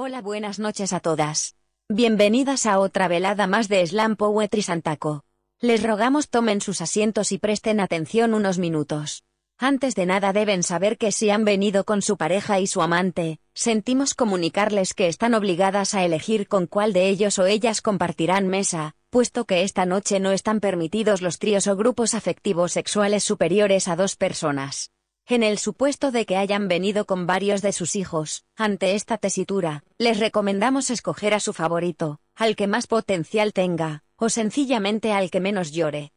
Hola, buenas noches a todas. Bienvenidas a otra velada más de Slam Poetry Santaco. Les rogamos tomen sus asientos y presten atención unos minutos. Antes de nada deben saber que si han venido con su pareja y su amante, sentimos comunicarles que están obligadas a elegir con cuál de ellos o ellas compartirán mesa, puesto que esta noche no están permitidos los tríos o grupos afectivos sexuales superiores a dos personas. En el supuesto de que hayan venido con varios de sus hijos, ante esta tesitura, les recomendamos escoger a su favorito, al que más potencial tenga, o sencillamente al que menos llore.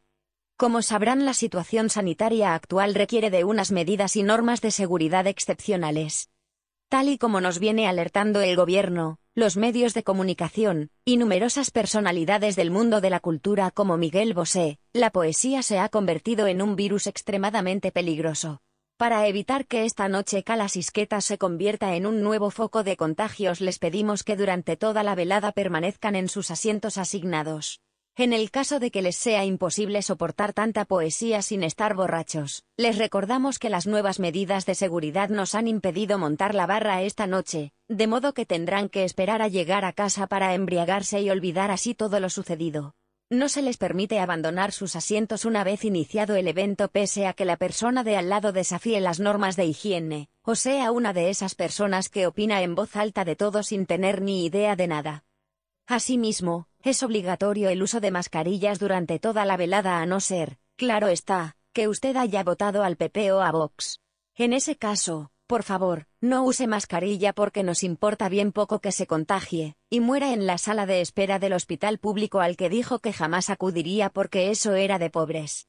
Como sabrán la situación sanitaria actual requiere de unas medidas y normas de seguridad excepcionales. Tal y como nos viene alertando el gobierno, los medios de comunicación, y numerosas personalidades del mundo de la cultura como Miguel Bosé, la poesía se ha convertido en un virus extremadamente peligroso. Para evitar que esta noche Calasisqueta se convierta en un nuevo foco de contagios les pedimos que durante toda la velada permanezcan en sus asientos asignados. En el caso de que les sea imposible soportar tanta poesía sin estar borrachos, les recordamos que las nuevas medidas de seguridad nos han impedido montar la barra esta noche, de modo que tendrán que esperar a llegar a casa para embriagarse y olvidar así todo lo sucedido. No se les permite abandonar sus asientos una vez iniciado el evento pese a que la persona de al lado desafíe las normas de higiene, o sea una de esas personas que opina en voz alta de todo sin tener ni idea de nada. Asimismo, es obligatorio el uso de mascarillas durante toda la velada a no ser, claro está, que usted haya votado al PP o a Vox. En ese caso, por favor, no use mascarilla porque nos importa bien poco que se contagie, y muera en la sala de espera del hospital público al que dijo que jamás acudiría porque eso era de pobres.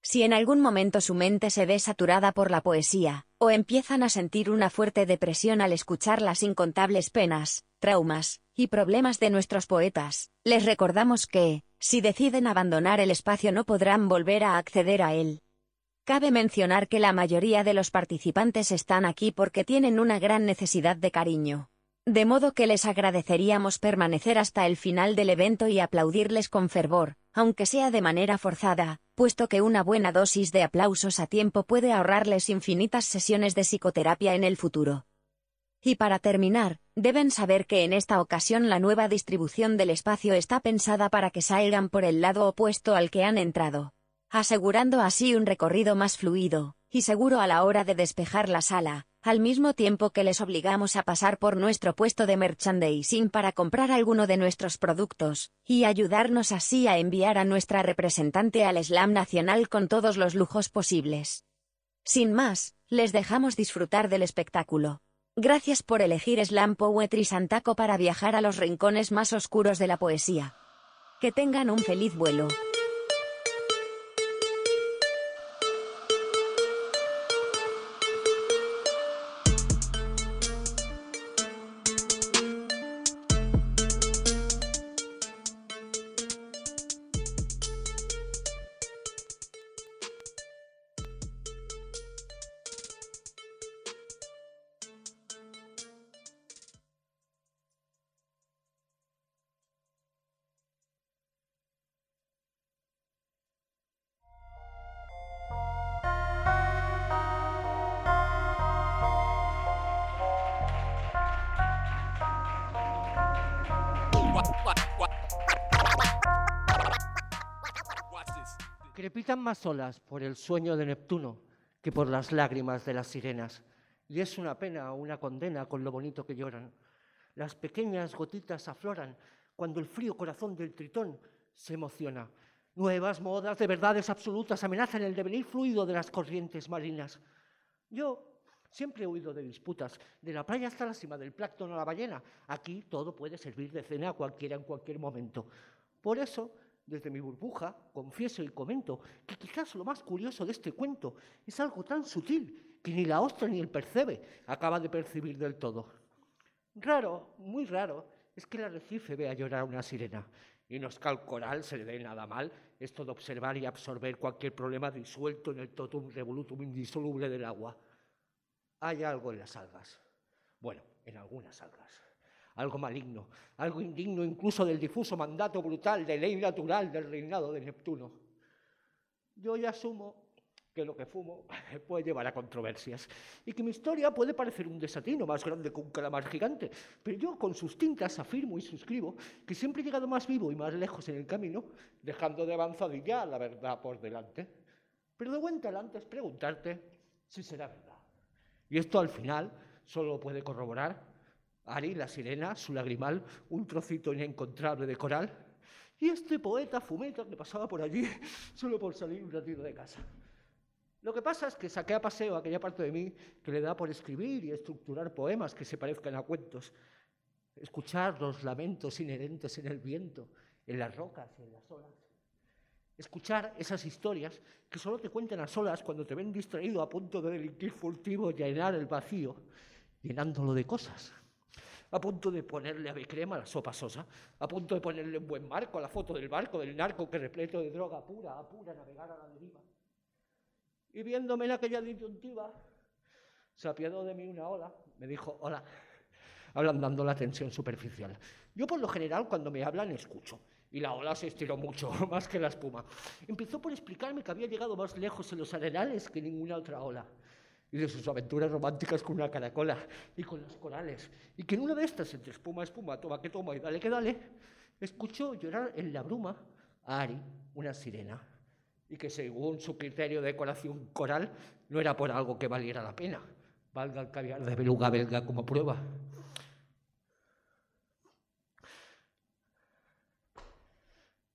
Si en algún momento su mente se ve saturada por la poesía, o empiezan a sentir una fuerte depresión al escuchar las incontables penas, traumas, y problemas de nuestros poetas, les recordamos que, si deciden abandonar el espacio no podrán volver a acceder a él. Cabe mencionar que la mayoría de los participantes están aquí porque tienen una gran necesidad de cariño. De modo que les agradeceríamos permanecer hasta el final del evento y aplaudirles con fervor, aunque sea de manera forzada, puesto que una buena dosis de aplausos a tiempo puede ahorrarles infinitas sesiones de psicoterapia en el futuro. Y para terminar, deben saber que en esta ocasión la nueva distribución del espacio está pensada para que salgan por el lado opuesto al que han entrado asegurando así un recorrido más fluido y seguro a la hora de despejar la sala, al mismo tiempo que les obligamos a pasar por nuestro puesto de merchandising para comprar alguno de nuestros productos, y ayudarnos así a enviar a nuestra representante al Slam Nacional con todos los lujos posibles. Sin más, les dejamos disfrutar del espectáculo. Gracias por elegir Slam Poetry Santaco para viajar a los rincones más oscuros de la poesía. Que tengan un feliz vuelo. Más olas por el sueño de Neptuno que por las lágrimas de las sirenas. Y es una pena o una condena con lo bonito que lloran. Las pequeñas gotitas afloran cuando el frío corazón del tritón se emociona. Nuevas modas de verdades absolutas amenazan el devenir fluido de las corrientes marinas. Yo siempre he huido de disputas, de la playa hasta la cima del plácton a la ballena. Aquí todo puede servir de cena a cualquiera en cualquier momento. Por eso desde mi burbuja, confieso y comento que quizás lo más curioso de este cuento es algo tan sutil que ni la ostra ni el percebe acaba de percibir del todo. Raro, muy raro, es que el arrecife vea llorar a una sirena y no es que al coral se le dé nada mal esto de observar y absorber cualquier problema disuelto en el totum revolutum indisoluble del agua. Hay algo en las algas. Bueno, en algunas algas algo maligno, algo indigno incluso del difuso mandato brutal de ley natural del reinado de Neptuno. Yo ya asumo que lo que fumo puede llevar a controversias y que mi historia puede parecer un desatino más grande que un calamar gigante, pero yo con sus tintas afirmo y suscribo que siempre he llegado más vivo y más lejos en el camino, dejando de ya la verdad por delante. Pero de buen talante es preguntarte si será verdad. Y esto al final solo puede corroborar Ari, la sirena, su lagrimal, un trocito inencontrable de coral, y este poeta fumeta que pasaba por allí solo por salir un ratito de casa. Lo que pasa es que saqué a paseo aquella parte de mí que le da por escribir y estructurar poemas que se parezcan a cuentos, escuchar los lamentos inherentes en el viento, en las rocas y en las olas. Escuchar esas historias que solo te cuentan a solas cuando te ven distraído a punto de delinquir furtivo y llenar el vacío, llenándolo de cosas. A punto de ponerle ave crema a la sopa sosa, a punto de ponerle un buen marco a la foto del barco del narco que repleto de droga pura, apura navegar a la deriva y viéndome en aquella disyuntiva, se apiadó de mí una ola, me dijo, hola, ablandando la tensión superficial. Yo por lo general cuando me hablan escucho, y la ola se estiró mucho, más que la espuma. Empezó por explicarme que había llegado más lejos en los arenales que ninguna otra ola, y de sus aventuras románticas con una caracola y con los corales, y que en una de estas, entre espuma, espuma, toma que toma y dale que dale, escuchó llorar en la bruma a Ari, una sirena y que según su criterio de decoración coral no era por algo que valiera la pena. Valga el caviar de beluga belga como prueba.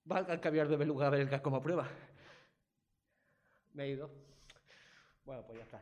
Valga el caviar de beluga belga como prueba. Me he ido. Bueno, pues ya está.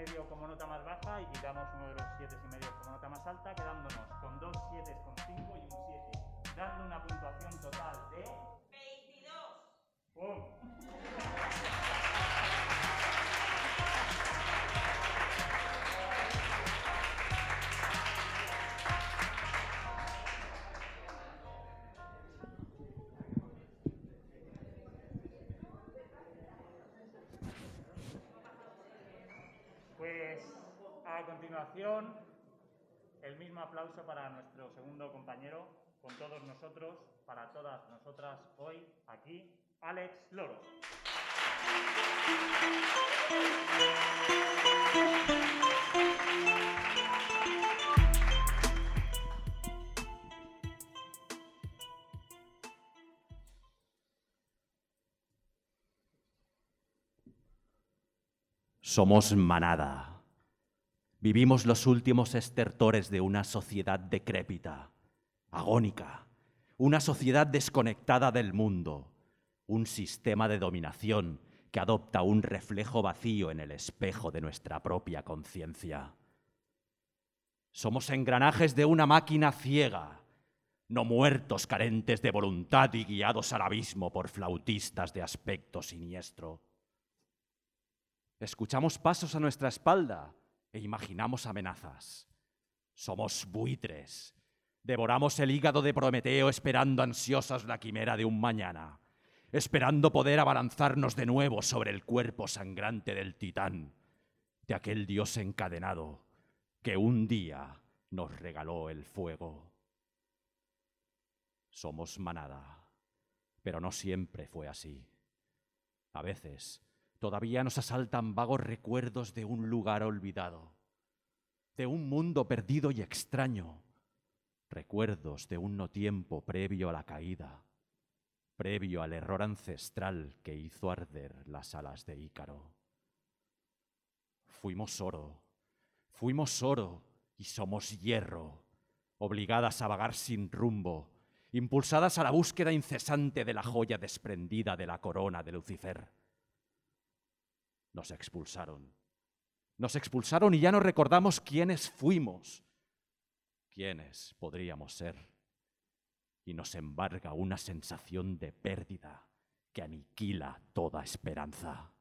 medio como nota más baja y quitamos uno de los 7 y medio como nota más alta, quedándonos con dos 7 con 5 y un 7, dando una puntuación total de 22. ¡Pum! Continuación, el mismo aplauso para nuestro segundo compañero, con todos nosotros, para todas nosotras hoy, aquí, Alex Loro. Somos manada. Vivimos los últimos estertores de una sociedad decrépita, agónica, una sociedad desconectada del mundo, un sistema de dominación que adopta un reflejo vacío en el espejo de nuestra propia conciencia. Somos engranajes de una máquina ciega, no muertos carentes de voluntad y guiados al abismo por flautistas de aspecto siniestro. Escuchamos pasos a nuestra espalda e imaginamos amenazas. Somos buitres. Devoramos el hígado de Prometeo esperando ansiosos la quimera de un mañana, esperando poder abalanzarnos de nuevo sobre el cuerpo sangrante del titán, de aquel dios encadenado, que un día nos regaló el fuego. Somos manada, pero no siempre fue así. A veces todavía nos asaltan vagos recuerdos de un lugar olvidado, de un mundo perdido y extraño, recuerdos de un no tiempo previo a la caída, previo al error ancestral que hizo arder las alas de Ícaro. Fuimos oro, fuimos oro y somos hierro, obligadas a vagar sin rumbo, impulsadas a la búsqueda incesante de la joya desprendida de la corona de Lucifer. Nos expulsaron. Nos expulsaron y ya no recordamos quiénes fuimos, quiénes podríamos ser. Y nos embarga una sensación de pérdida que aniquila toda esperanza.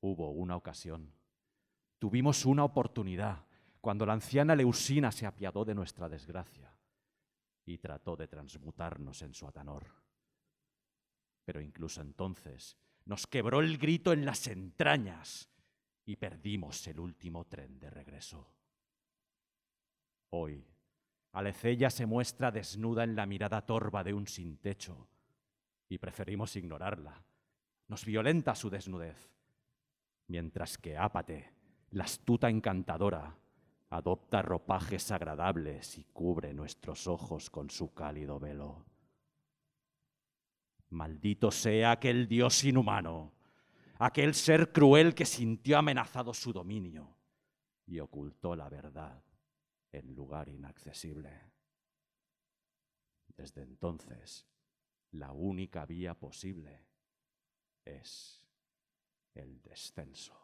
Hubo una ocasión, tuvimos una oportunidad cuando la anciana Leusina se apiadó de nuestra desgracia y trató de transmutarnos en su atanor. Pero incluso entonces nos quebró el grito en las entrañas y perdimos el último tren de regreso. Hoy, Alecella se muestra desnuda en la mirada torva de un sin techo y preferimos ignorarla. Nos violenta su desnudez mientras que Ápate, la astuta encantadora, adopta ropajes agradables y cubre nuestros ojos con su cálido velo. Maldito sea aquel dios inhumano, aquel ser cruel que sintió amenazado su dominio y ocultó la verdad en lugar inaccesible. Desde entonces, la única vía posible es el descenso.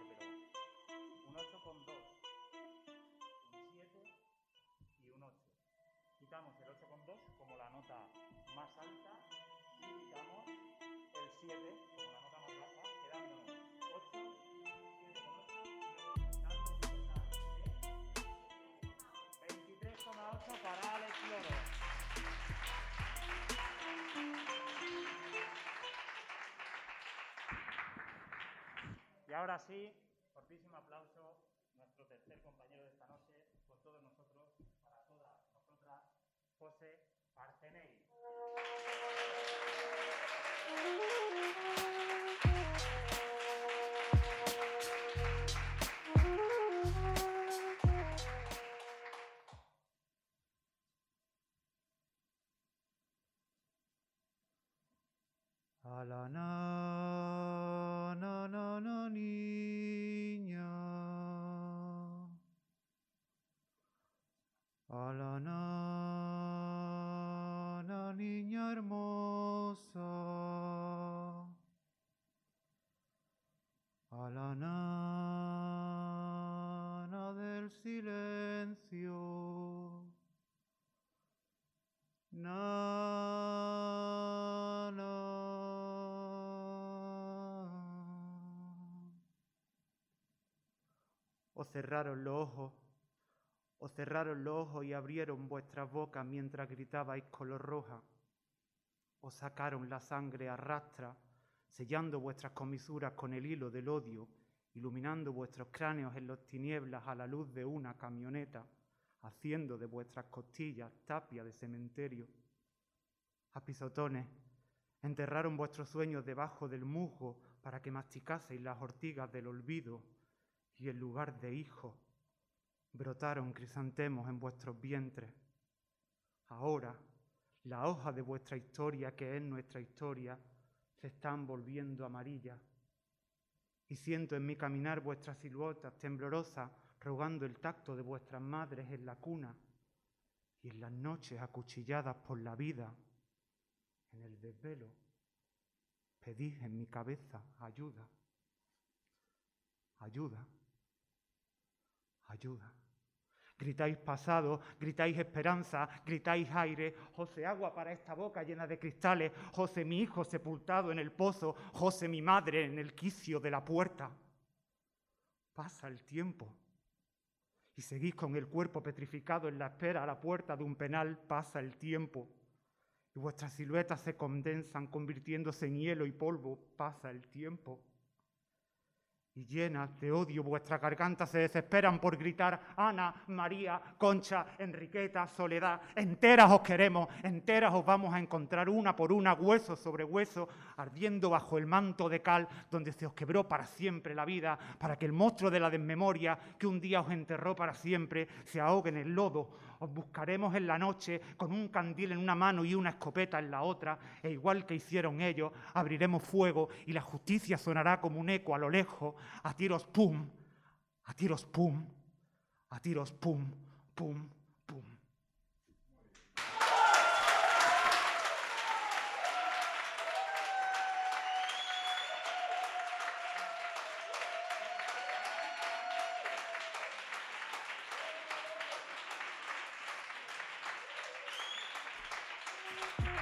ahora sí, fortísimo aplauso, nuestro tercer compañero de esta noche, con todos nosotros, para todas nosotras, José Arcenei. A cerraron los ojos, os cerraron los ojos y abrieron vuestras bocas mientras gritabais color roja. Os sacaron la sangre a rastra, sellando vuestras comisuras con el hilo del odio, iluminando vuestros cráneos en las tinieblas a la luz de una camioneta, haciendo de vuestras costillas tapia de cementerio. A pisotones, enterraron vuestros sueños debajo del musgo para que masticaseis las ortigas del olvido y en lugar de hijos brotaron crisantemos en vuestros vientres. Ahora, la hoja de vuestra historia, que es nuestra historia, se están volviendo amarillas. Y siento en mi caminar vuestras siluetas temblorosas, rogando el tacto de vuestras madres en la cuna y en las noches acuchilladas por la vida, en el desvelo. Pedís en mi cabeza ayuda, ayuda, ayuda. Gritáis pasado, gritáis esperanza, gritáis aire, José agua para esta boca llena de cristales, José mi hijo sepultado en el pozo, José mi madre en el quicio de la puerta. Pasa el tiempo y seguís con el cuerpo petrificado en la espera a la puerta de un penal, pasa el tiempo y vuestras siluetas se condensan convirtiéndose en hielo y polvo, pasa el tiempo y llenas de odio vuestras gargantas se desesperan por gritar Ana, María, Concha, Enriqueta, Soledad, enteras os queremos, enteras os vamos a encontrar una por una, hueso sobre hueso, ardiendo bajo el manto de cal donde se os quebró para siempre la vida, para que el monstruo de la desmemoria que un día os enterró para siempre se ahogue en el lodo. Os buscaremos en la noche con un candil en una mano y una escopeta en la otra, e igual que hicieron ellos, abriremos fuego y la justicia sonará como un eco a lo lejos. A tiros pum, a tiros pum, a tiros pum, pum,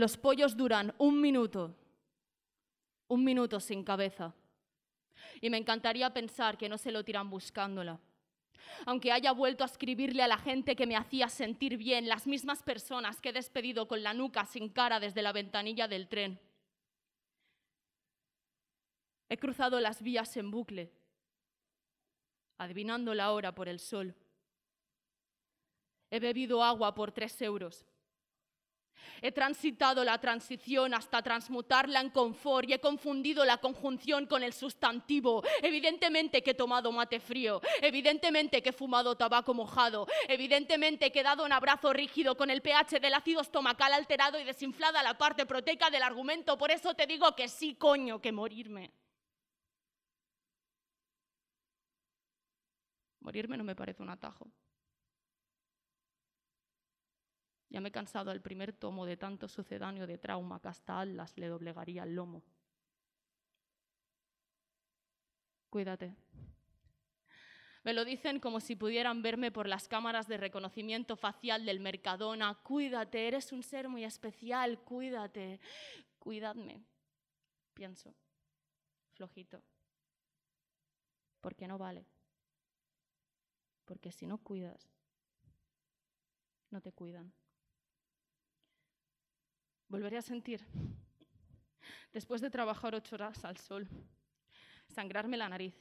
Los pollos duran un minuto, un minuto sin cabeza. Y me encantaría pensar que no se lo tiran buscándola. Aunque haya vuelto a escribirle a la gente que me hacía sentir bien, las mismas personas que he despedido con la nuca sin cara desde la ventanilla del tren. He cruzado las vías en bucle, adivinando la hora por el sol. He bebido agua por tres euros. He transitado la transición hasta transmutarla en confort y he confundido la conjunción con el sustantivo. Evidentemente que he tomado mate frío, evidentemente que he fumado tabaco mojado, evidentemente que he dado un abrazo rígido con el pH del ácido estomacal alterado y desinflada la parte proteica del argumento. Por eso te digo que sí, coño, que morirme. Morirme no me parece un atajo. Ya me he cansado del primer tomo de tanto sucedáneo de trauma que hasta Atlas le doblegaría el lomo. Cuídate. Me lo dicen como si pudieran verme por las cámaras de reconocimiento facial del Mercadona. Cuídate, eres un ser muy especial, cuídate. Cuídadme. Pienso, flojito. Porque no vale. Porque si no cuidas, no te cuidan. Volveré a sentir, después de trabajar ocho horas al sol, sangrarme la nariz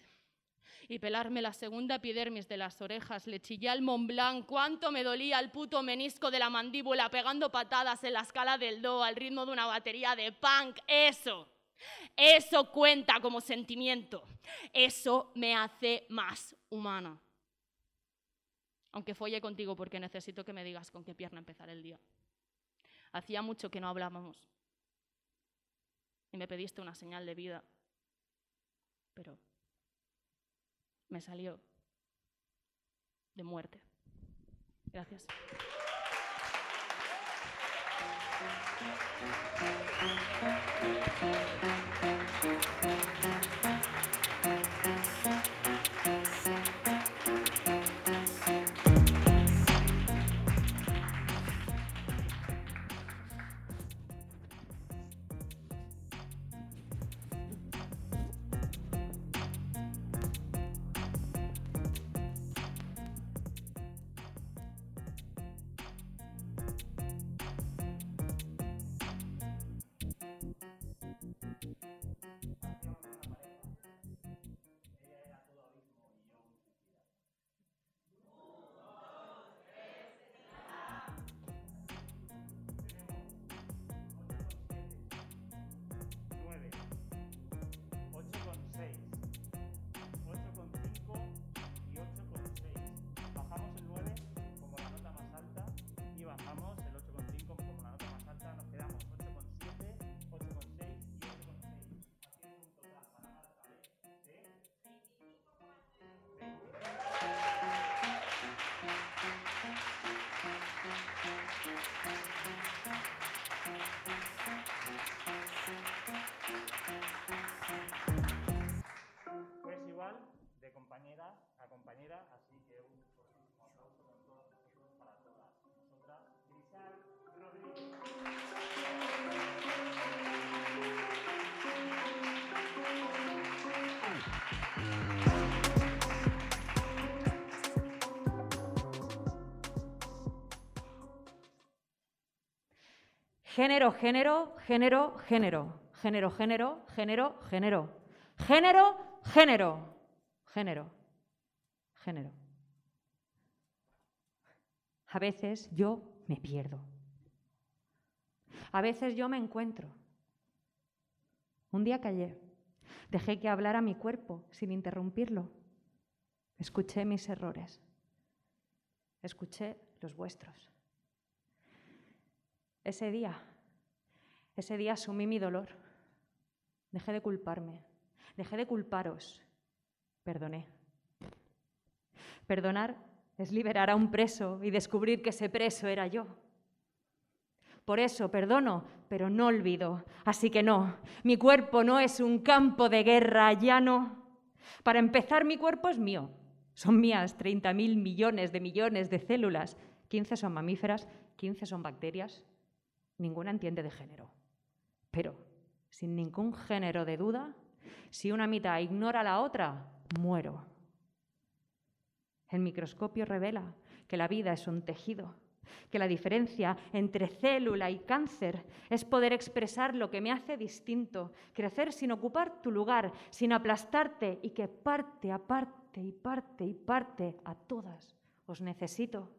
y pelarme la segunda epidermis de las orejas, le chillé al Mont Blanc, cuánto me dolía el puto menisco de la mandíbula pegando patadas en la escala del do al ritmo de una batería de punk. Eso, eso cuenta como sentimiento. Eso me hace más humana. Aunque folle contigo porque necesito que me digas con qué pierna empezar el día. Hacía mucho que no hablábamos. Y me pediste una señal de vida. Pero me salió de muerte. Gracias. Género, género, género, género. Género, género, género, género. Género, género. Género, género. A veces yo me pierdo. A veces yo me encuentro. Un día callé. Dejé que hablara mi cuerpo sin interrumpirlo. Escuché mis errores. Escuché los vuestros. Ese día, ese día asumí mi dolor. Dejé de culparme, dejé de culparos. Perdoné. Perdonar es liberar a un preso y descubrir que ese preso era yo. Por eso perdono, pero no olvido. Así que no, mi cuerpo no es un campo de guerra llano. Para empezar, mi cuerpo es mío. Son mías 30.000 millones de millones de células. 15 son mamíferas, 15 son bacterias. Ninguna entiende de género. Pero, sin ningún género de duda, si una mitad ignora a la otra, muero. El microscopio revela que la vida es un tejido, que la diferencia entre célula y cáncer es poder expresar lo que me hace distinto, crecer sin ocupar tu lugar, sin aplastarte y que parte a parte y parte y parte a todas os necesito.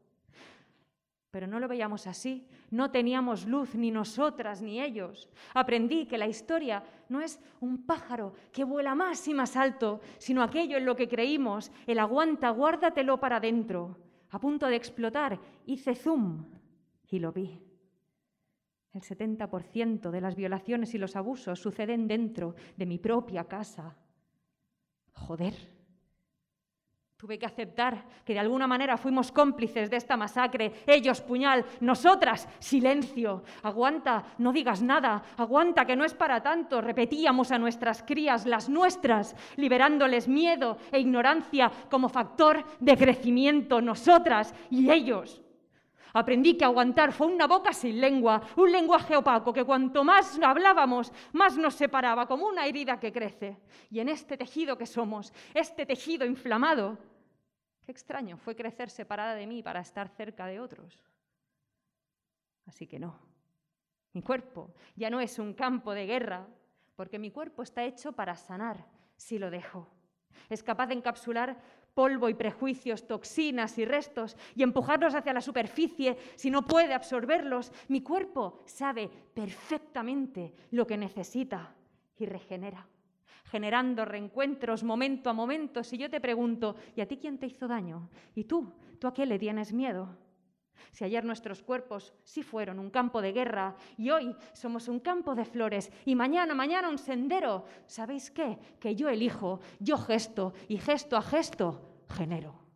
Pero no lo veíamos así. No teníamos luz, ni nosotras, ni ellos. Aprendí que la historia no es un pájaro que vuela más y más alto, sino aquello en lo que creímos, el aguanta, guárdatelo para dentro. A punto de explotar, hice zoom y lo vi. El 70% de las violaciones y los abusos suceden dentro de mi propia casa. Joder. Tuve que aceptar que de alguna manera fuimos cómplices de esta masacre. Ellos, puñal, nosotras, silencio. Aguanta, no digas nada. Aguanta, que no es para tanto. Repetíamos a nuestras crías, las nuestras, liberándoles miedo e ignorancia como factor de crecimiento, nosotras y ellos. Aprendí que aguantar fue una boca sin lengua, un lenguaje opaco que cuanto más hablábamos, más nos separaba, como una herida que crece. Y en este tejido que somos, este tejido inflamado, extraño fue crecer separada de mí para estar cerca de otros. Así que no, mi cuerpo ya no es un campo de guerra, porque mi cuerpo está hecho para sanar si lo dejo. Es capaz de encapsular polvo y prejuicios, toxinas y restos y empujarlos hacia la superficie si no puede absorberlos. Mi cuerpo sabe perfectamente lo que necesita y regenera, generando reencuentros momento a momento. Si yo te pregunto, ¿y a ti quién te hizo daño? ¿Y tú? ¿Tú a qué le tienes miedo? Si ayer nuestros cuerpos sí fueron un campo de guerra y hoy somos un campo de flores y mañana, mañana un sendero, ¿sabéis qué? Que yo elijo, yo gesto y gesto a gesto genero.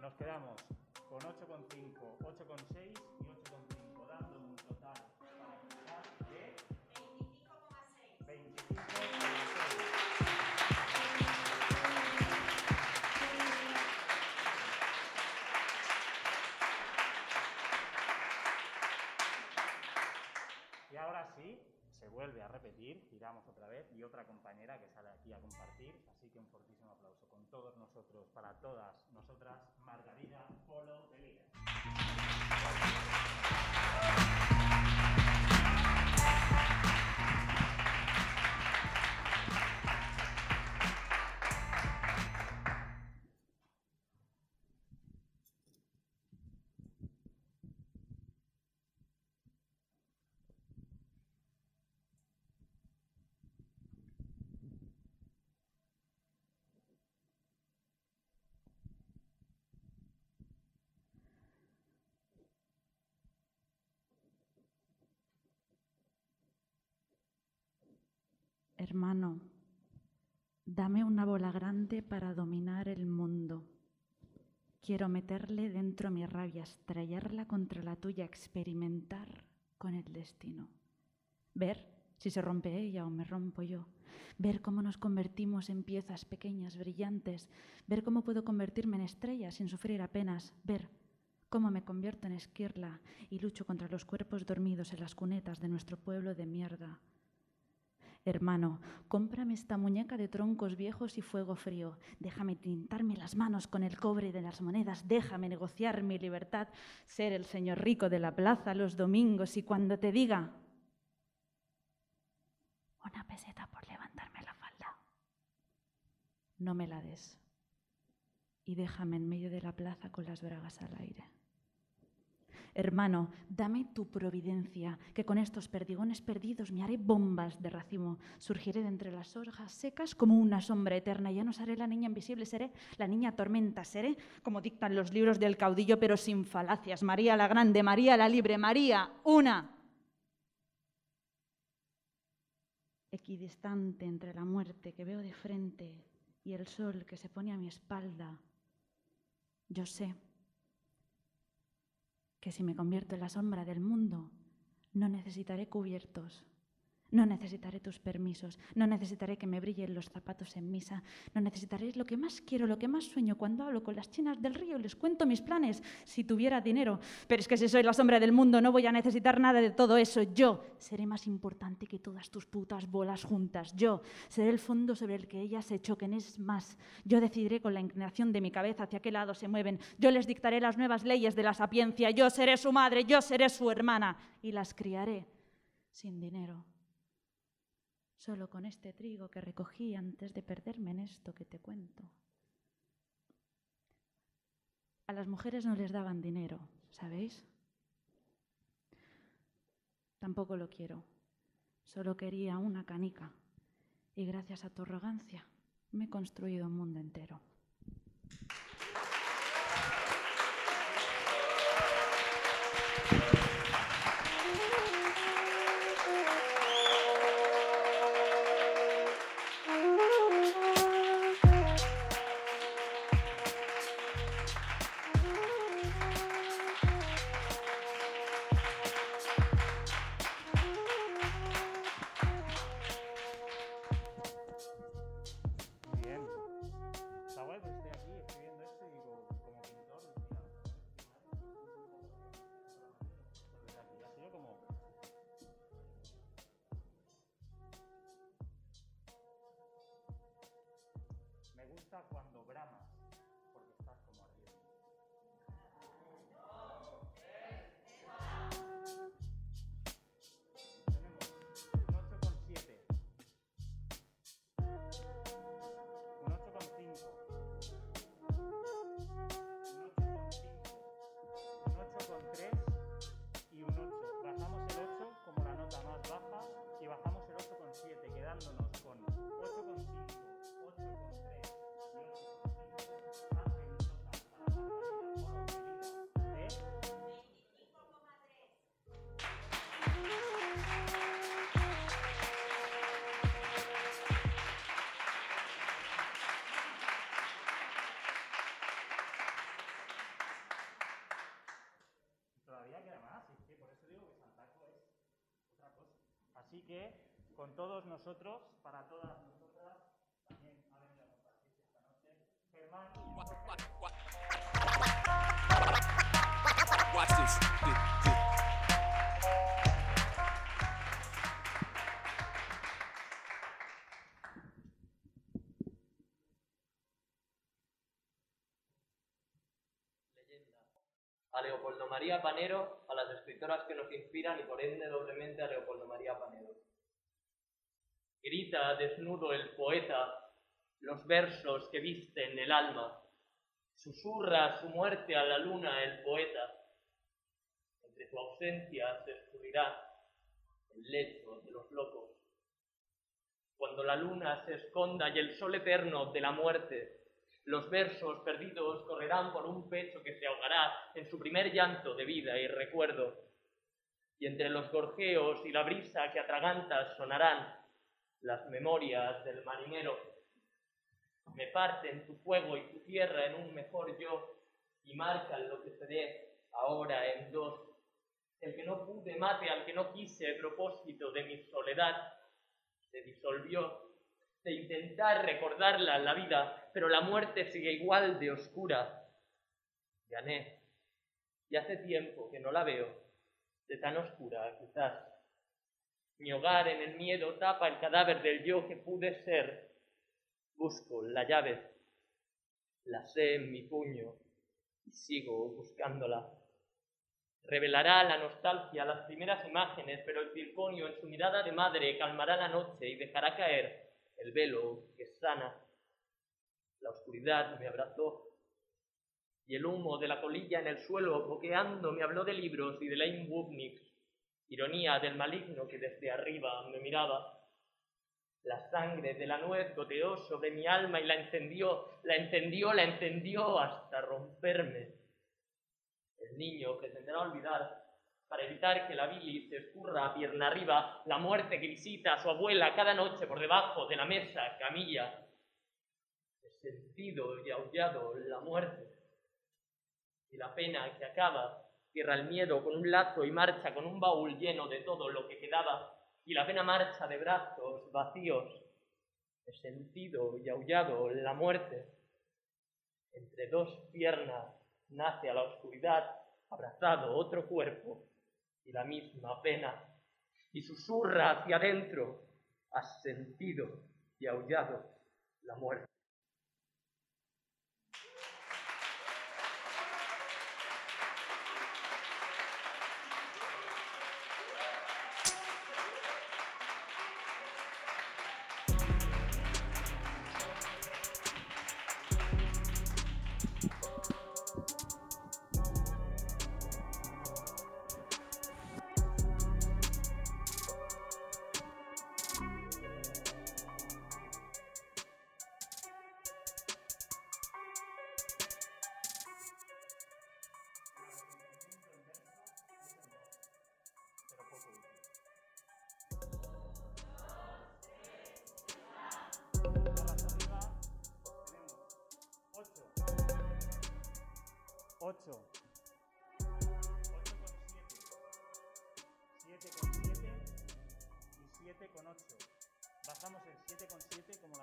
Nos quedamos con 8 con 5, 8 con 6 y 8 con 5, dando un total de 25,6. Y ahora sí, se vuelve a repetir, giramos otra vez y otra compañera que sale aquí a compartir, así que un fortísimo aplauso con todos nosotros, para todas nosotras, Margarita Polo Hermano, dame una bola grande para dominar el mundo. Quiero meterle dentro mi rabia, estrellarla contra la tuya, experimentar con el destino. Ver si se rompe ella o me rompo yo. Ver cómo nos convertimos en piezas pequeñas, brillantes. Ver cómo puedo convertirme en estrella sin sufrir apenas. Ver cómo me convierto en esquirla y lucho contra los cuerpos dormidos en las cunetas de nuestro pueblo de mierda. Hermano, cómprame esta muñeca de troncos viejos y fuego frío. Déjame tintarme las manos con el cobre de las monedas. Déjame negociar mi libertad, ser el señor rico de la plaza los domingos y cuando te diga una peseta por levantarme la falda, no me la des y déjame en medio de la plaza con las bragas al aire. Hermano, dame tu providencia, que con estos perdigones perdidos me haré bombas de racimo. Surgiré de entre las hojas secas como una sombra eterna. Ya no seré la niña invisible, seré la niña tormenta. Seré como dictan los libros del caudillo, pero sin falacias. María la Grande, María la Libre, María, una. Equidistante entre la muerte que veo de frente y el sol que se pone a mi espalda, yo sé que si me convierto en la sombra del mundo, no necesitaré cubiertos, no necesitaré tus permisos, no necesitaré que me brillen los zapatos en misa, no necesitaré lo que más quiero, lo que más sueño cuando hablo con las chinas del río, les cuento mis planes si tuviera dinero. Pero es que si soy la sombra del mundo no voy a necesitar nada de todo eso. Yo seré más importante que todas tus putas bolas juntas. Yo seré el fondo sobre el que ellas se choquen. Es más, yo decidiré con la inclinación de mi cabeza hacia qué lado se mueven. Yo les dictaré las nuevas leyes de la sapiencia. Yo seré su madre, yo seré su hermana y las criaré sin dinero solo con este trigo que recogí antes de perderme en esto que te cuento. A las mujeres no les daban dinero, ¿sabéis? Tampoco lo quiero. Solo quería una canica. Y gracias a tu arrogancia me he construido un mundo entero. A Leopoldo María Panero, a las escritoras que nos inspiran y por ende doblemente a Leopoldo María Panero. Grita desnudo el poeta los versos que visten el alma. Susurra su muerte a la luna el poeta. Tu ausencia se escurrirá el lecho de los locos. Cuando la luna se esconda y el sol eterno de la muerte los versos perdidos correrán por un pecho que se ahogará en su primer llanto de vida y recuerdo. Y entre los gorjeos y la brisa que atraganta sonarán las memorias del marinero. Me parten tu fuego y tu tierra en un mejor yo y marcan lo que seré ahora en dos. El que no pude mate al que no quise el propósito de mi soledad. Se disolvió de intentar recordarla en la vida, pero la muerte sigue igual de oscura. Gané. Y hace tiempo que no la veo, de tan oscura quizás. Mi hogar en el miedo tapa el cadáver del yo que pude ser. Busco la llave, la sé en mi puño y sigo buscándola. Revelará la nostalgia las primeras imágenes, pero el circonio en su mirada de madre calmará la noche y dejará caer el velo que sana. La oscuridad me abrazó. y el humo de la colilla en el suelo boqueando me habló de libros y de Lane ironía del maligno que desde arriba me miraba. La sangre de la nuez goteó sobre mi alma y la encendió, la encendió, la encendió hasta romperme. El niño que tendrá a olvidar para evitar que la bilis se escurra a pierna arriba, la muerte que visita a su abuela cada noche por debajo de la mesa, camilla. He sentido y aullado la muerte. Y la pena que acaba cierra el miedo con un lazo y marcha con un baúl lleno de todo lo que quedaba. Y la pena marcha de brazos vacíos. He sentido y aullado la muerte. Entre dos piernas nace a la oscuridad abrazado otro cuerpo y la misma pena, y susurra hacia adentro, has sentido y aullado la muerte. Ocho. Ocho con siete. Siete con siete y siete con ocho. Bajamos el siete con siete como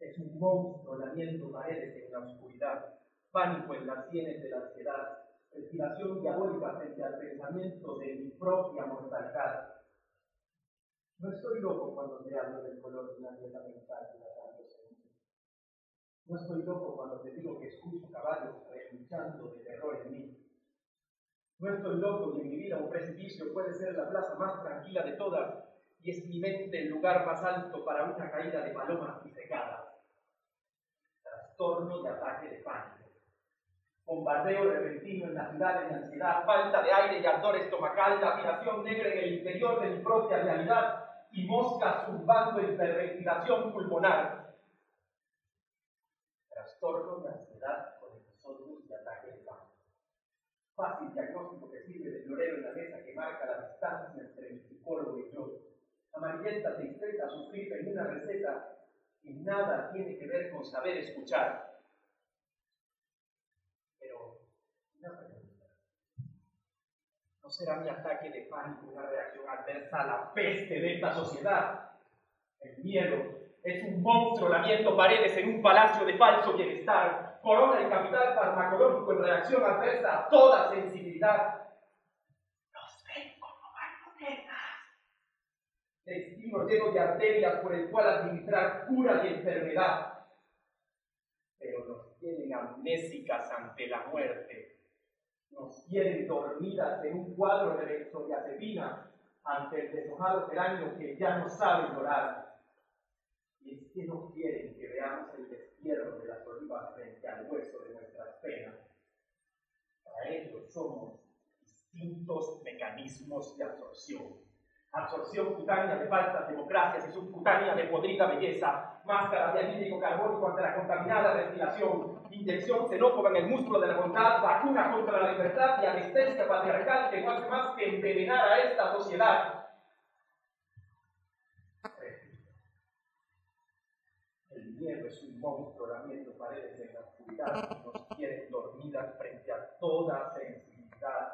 Es un monstruo lamiendo paredes en la oscuridad, pánico en las sienes de la ansiedad, respiración diabólica frente al pensamiento de mi propia mortalidad. No estoy loco cuando te hablo del color de una dieta mental y la segunda. No estoy loco cuando te digo que escucho caballos relinchando de terror en mí. No estoy loco y en mi vida un precipicio puede ser la plaza más tranquila de todas y es mi mente el lugar más alto para una caída de palomas disecadas. Trastorno de ataque de pánico. Bombardeo repentino en la ciudad en ansiedad, falta de aire y ardor estomacal, lapidación negra en el interior de mi propia realidad y moscas zumbando en hiperventilación pulmonar. Trastorno de ansiedad con episodios de ataque de pánico. Fácil diagnóstico que sirve de florero en la mesa que marca la distancia entre mi psicólogo y yo. Amarillenta tristeza suscrita en una receta que nada tiene que ver con saber escuchar. Pero, una pregunta. ¿No será mi ataque de pánico una reacción adversa a la peste de esta sociedad? El miedo es un monstruo lamiendo paredes en un palacio de falso bienestar. Corona el capital farmacológico en reacción adversa a toda sensibilidad. Los ven como marionetas. Destino lleno de arterias por el cual administrar cura y enfermedad. Pero nos tienen amnésicas ante la muerte. Nos tienen dormidas en un cuadro de benzodiazepina ante el deshojado geranio que ya no sabe llorar. Y es que no quieren que veamos el destierro de las olivas frente al hueso de nuestras penas. Para ellos somos distintos mecanismos de absorción. Absorción cutánea de falsas democracias y subcutánea de podrida belleza, máscara de anhídrico carbónico ante la contaminada respiración, inyección xenófoba en el músculo de la bondad, vacuna contra la libertad y anestesia patriarcal que no hace más que envenenar a esta sociedad. El miedo es un monstruo lamiendo paredes en la oscuridad. Nos quiere dormidas frente a toda sensibilidad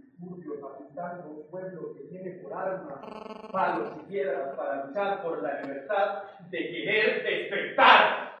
antidisturbio facultando un pueblo que tiene por armas palos y piedras para luchar por la libertad de querer despertar.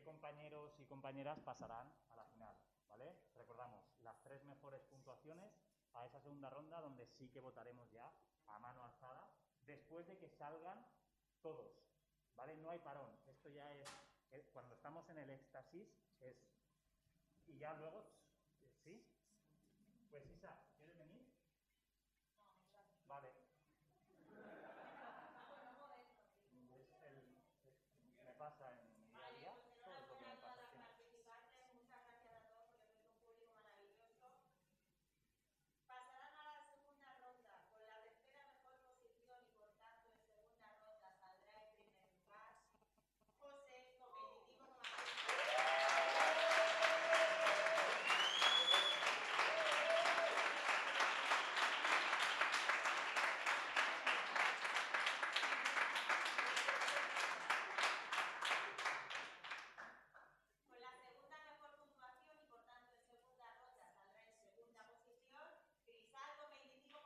compañeros y compañeras pasarán a la final, ¿vale? Recordamos, las tres mejores puntuaciones a esa segunda ronda donde sí que votaremos ya a mano alzada, después de que salgan todos, ¿vale? No hay parón, esto ya es, es- cuando estamos en el éxtasis, es, y ya luego, ¿sí? Pues Isa, ¿quieres venir? Vale. Es el- es- me pasa en mi día a día, todo es lo que me pasa siempre. Pasarán a la segunda ronda con la tercera mejor posición y por tanto en segunda ronda saldrá en primer lugar José con 25,6. Con la segunda mejor puntuación y por tanto en segunda ronda saldrá en segunda posición Crisal con 25,6.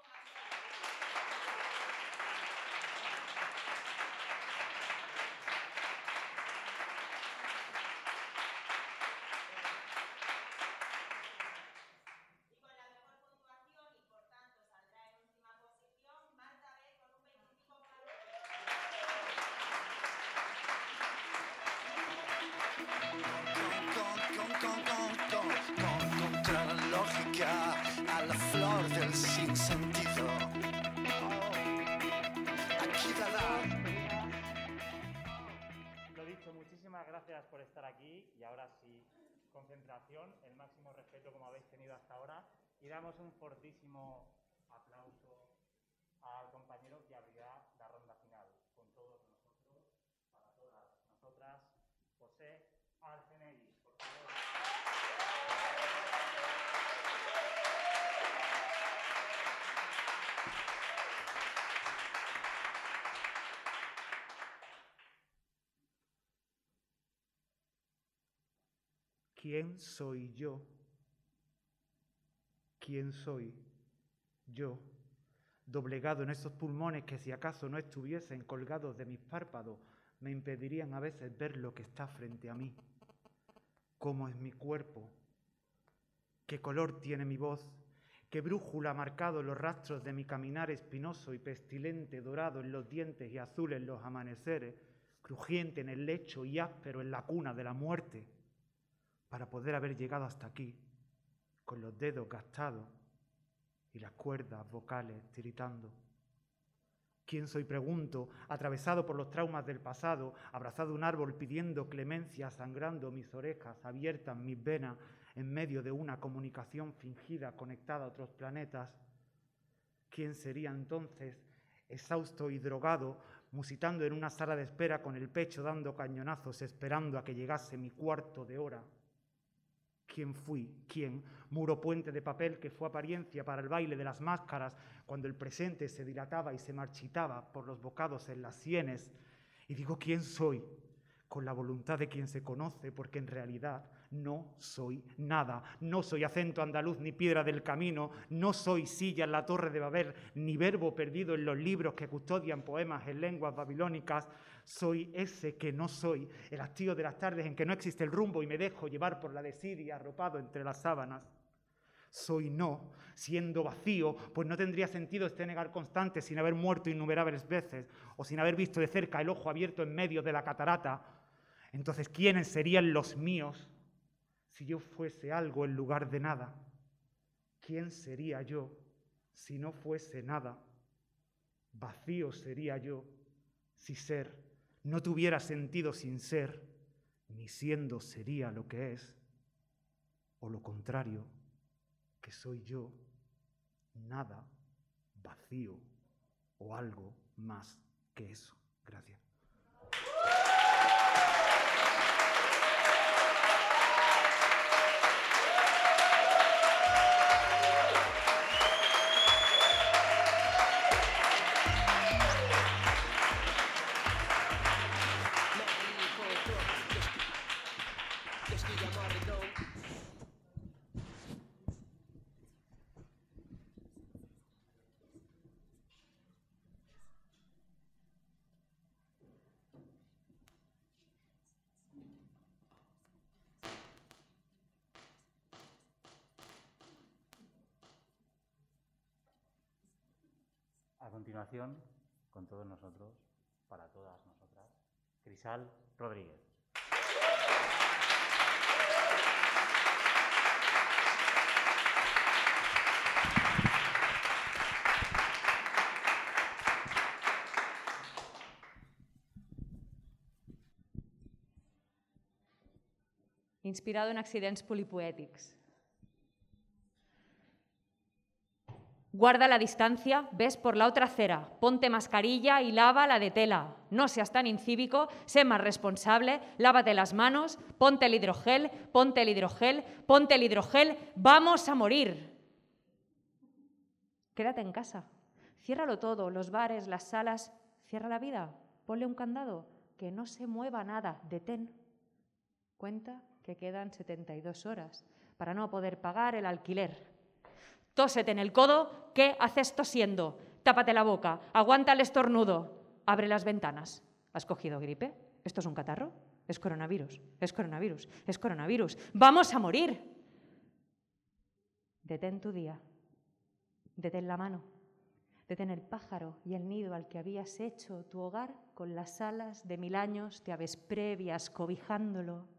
Y con la mejor puntuación y por tanto saldrá en última posición Marta B con un 25,9. Contra la lógica, a la flor del sinsentido. Aquí la Lo dicho, muchísimas gracias por estar aquí y ahora sí, concentración, el máximo respeto como habéis tenido hasta ahora y damos un fortísimo aplauso al compañero que abrirá la ronda final. Con todos nosotros, para todas nosotras, José Arcenegui, por favor. ¿Quién soy yo? ¿Quién soy yo? Doblegado en esos pulmones que si acaso no estuviesen colgados de mis párpados, me impedirían a veces ver lo que está frente a mí. ¿Cómo es mi cuerpo? ¿Qué color tiene mi voz? ¿Qué brújula ha marcado los rastros de mi caminar espinoso y pestilente, dorado en los dientes y azul en los amaneceres, crujiente en el lecho y áspero en la cuna de la muerte? Para poder haber llegado hasta aquí, con los dedos gastados y las cuerdas vocales tiritando. ¿Quién soy? Pregunto, atravesado por los traumas del pasado, abrazado a un árbol pidiendo clemencia, sangrando mis orejas, abiertas mis venas, en medio de una comunicación fingida conectada a otros planetas. ¿Quién sería entonces, exhausto y drogado, musitando en una sala de espera con el pecho dando cañonazos, esperando a que llegase mi cuarto de hora? Quién fui, quién, muro puente de papel que fue apariencia para el baile de las máscaras cuando el presente se dilataba y se marchitaba por los bocados en las sienes. Y digo, ¿quién soy? Con la voluntad de quien se conoce, porque en realidad no soy nada. No soy acento andaluz ni piedra del camino, no soy silla en la torre de Babel, ni verbo perdido en los libros que custodian poemas en lenguas babilónicas. Soy ese que no soy, el hastío de las tardes en que no existe el rumbo y me dejo llevar por la desidia arropado entre las sábanas. Soy no, siendo vacío, pues no tendría sentido este negar constante sin haber muerto innumerables veces o sin haber visto de cerca el ojo abierto en medio de la catarata. Entonces, ¿quiénes serían los míos si yo fuese algo en lugar de nada? ¿Quién sería yo si no fuese nada? Vacío sería yo si ser no tuviera sentido sin ser, ni siendo sería lo que es, o lo contrario, que soy yo, nada, vacío o algo más que eso. Gracias. Con todos nosotros, para todas nosotras, Crisal Rodríguez. inspirado en accidents polipoètics. Guarda la distancia, ves por la otra acera, ponte mascarilla y lava la de tela. No seas tan incívico, sé más responsable, lávate las manos, ponte el hidrogel, ponte el hidrogel, ponte el hidrogel, vamos a morir. Quédate en casa, ciérralo todo, los bares, las salas, cierra la vida, ponle un candado, que no se mueva nada, detén. Cuenta que quedan 72 horas para no poder pagar el alquiler. Tósete en el codo, ¿qué haces tosiendo? Tápate la boca, aguanta el estornudo, abre las ventanas. ¿Has cogido gripe? ¿Esto es un catarro? Es coronavirus, es coronavirus, es coronavirus. ¡Vamos a morir! Detén tu día, detén la mano, detén el pájaro y el nido al que habías hecho tu hogar con las alas de mil años de aves previas cobijándolo.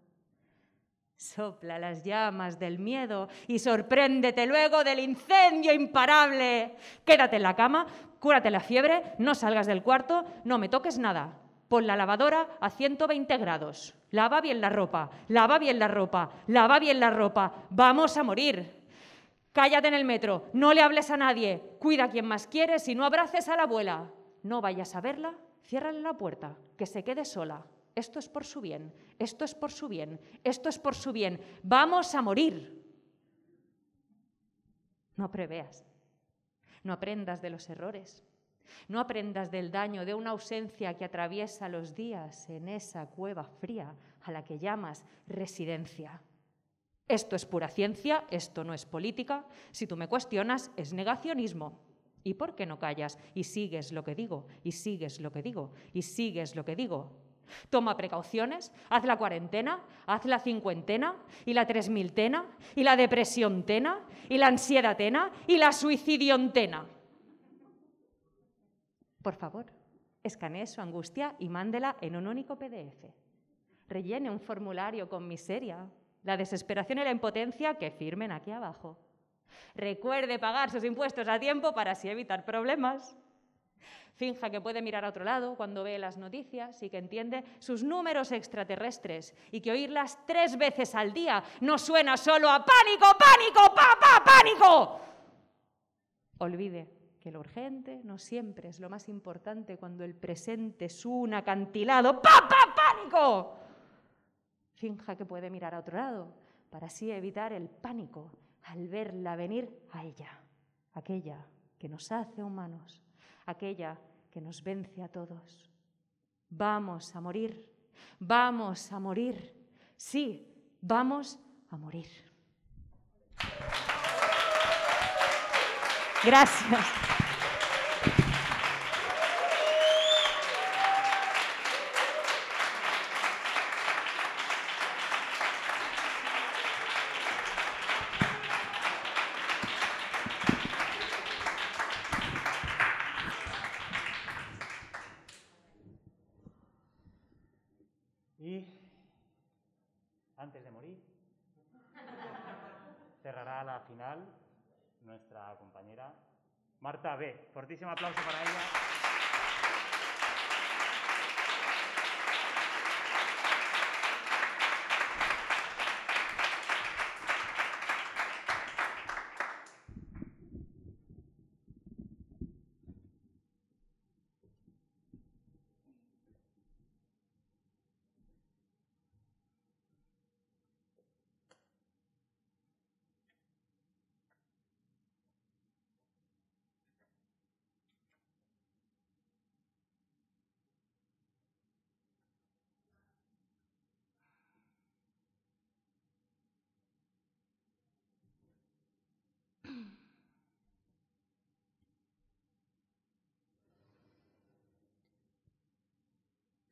Sopla las llamas del miedo y sorpréndete luego del incendio imparable. Quédate en la cama, cúrate la fiebre, no salgas del cuarto, no me toques nada. Pon la lavadora a 120 grados. Lava bien la ropa, lava bien la ropa, lava bien la ropa. Vamos a morir. Cállate en el metro, no le hables a nadie, cuida a quien más quieres y no abraces a la abuela. No vayas a verla, ciérrale la puerta, que se quede sola. Esto es por su bien, esto es por su bien, esto es por su bien. Vamos a morir. No preveas, no aprendas de los errores, no aprendas del daño de una ausencia que atraviesa los días en esa cueva fría a la que llamas residencia. Esto es pura ciencia, esto no es política. Si tú me cuestionas, es negacionismo. ¿Y por qué no callas? Y sigues lo que digo, y sigues lo que digo, y sigues lo que digo. Toma precauciones, haz la cuarentena, haz la cincuentena, y la tres miltena, y la depresión tena, y la ansiedad tena, y la suicidiontena. Por favor, escanee su angustia y mándela en un único PDF. Rellene un formulario con miseria, la desesperación y la impotencia que firmen aquí abajo. Recuerde pagar sus impuestos a tiempo para así evitar problemas. Finja que puede mirar a otro lado cuando ve las noticias y que entiende sus números extraterrestres y que oírlas tres veces al día no suena solo a pánico, pánico, papá, pánico. Olvide que lo urgente no siempre es lo más importante cuando el presente es un acantilado, papá, pánico. Finja que puede mirar a otro lado para así evitar el pánico al verla venir a ella, aquella que nos hace humanos, aquella que nos vence a todos. Vamos a morir, vamos a morir, sí, vamos a morir. Gracias. Y antes de morir, cerrará la final nuestra compañera Marta B. Fortísimo aplauso para ella.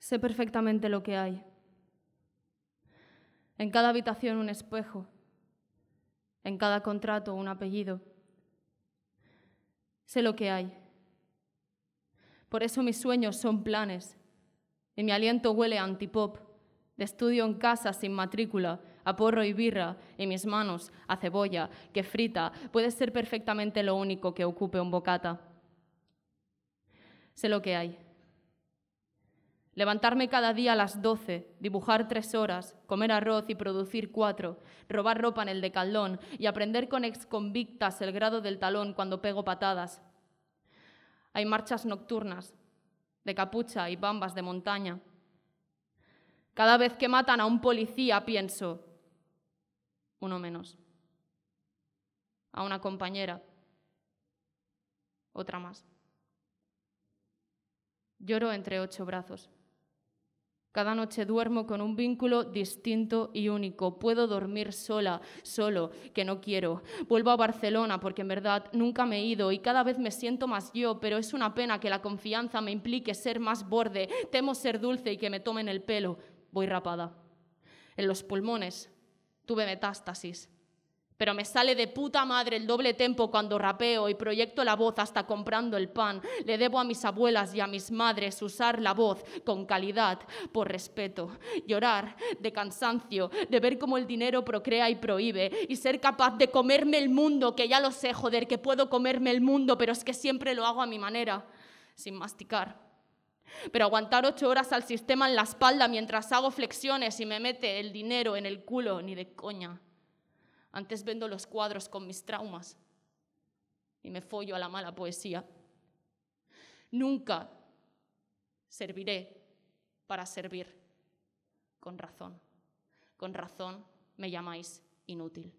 Sé perfectamente lo que hay. En cada habitación un espejo, en cada contrato un apellido. Sé lo que hay. Por eso mis sueños son planes y mi aliento huele a antipop, de estudio en casa sin matrícula, a porro y birra, y mis manos a cebolla que frita puede ser perfectamente lo único que ocupe un bocata. Sé lo que hay. Levantarme cada día a las 12, dibujar tres horas, comer arroz y producir cuatro, robar ropa en el decaldón y aprender con exconvictas el grado del talón cuando pego patadas. Hay marchas nocturnas, de capucha y bambas de montaña. Cada vez que matan a un policía pienso, uno menos. A una compañera, otra más. Lloro entre ocho brazos. Cada noche duermo con un vínculo distinto y único. Puedo dormir sola, solo, que no quiero. Vuelvo a Barcelona porque en verdad nunca me he ido y cada vez me siento más yo, pero es una pena que la confianza me implique ser más borde. Temo ser dulce y que me tomen el pelo. Voy rapada. En los pulmones tuve metástasis. Pero me sale de puta madre el doble tempo cuando rapeo y proyecto la voz hasta comprando el pan. Le debo a mis abuelas y a mis madres usar la voz con calidad, por respeto. Llorar de cansancio, de ver cómo el dinero procrea y prohíbe y ser capaz de comerme el mundo, que ya lo sé, joder, que puedo comerme el mundo, pero es que siempre lo hago a mi manera, sin masticar. Pero aguantar ocho horas al sistema en la espalda mientras hago flexiones y me mete el dinero en el culo, ni de coña. Antes vendo los cuadros con mis traumas y me follo a la mala poesía. Nunca serviré para servir. Con razón, con razón me llamáis inútil.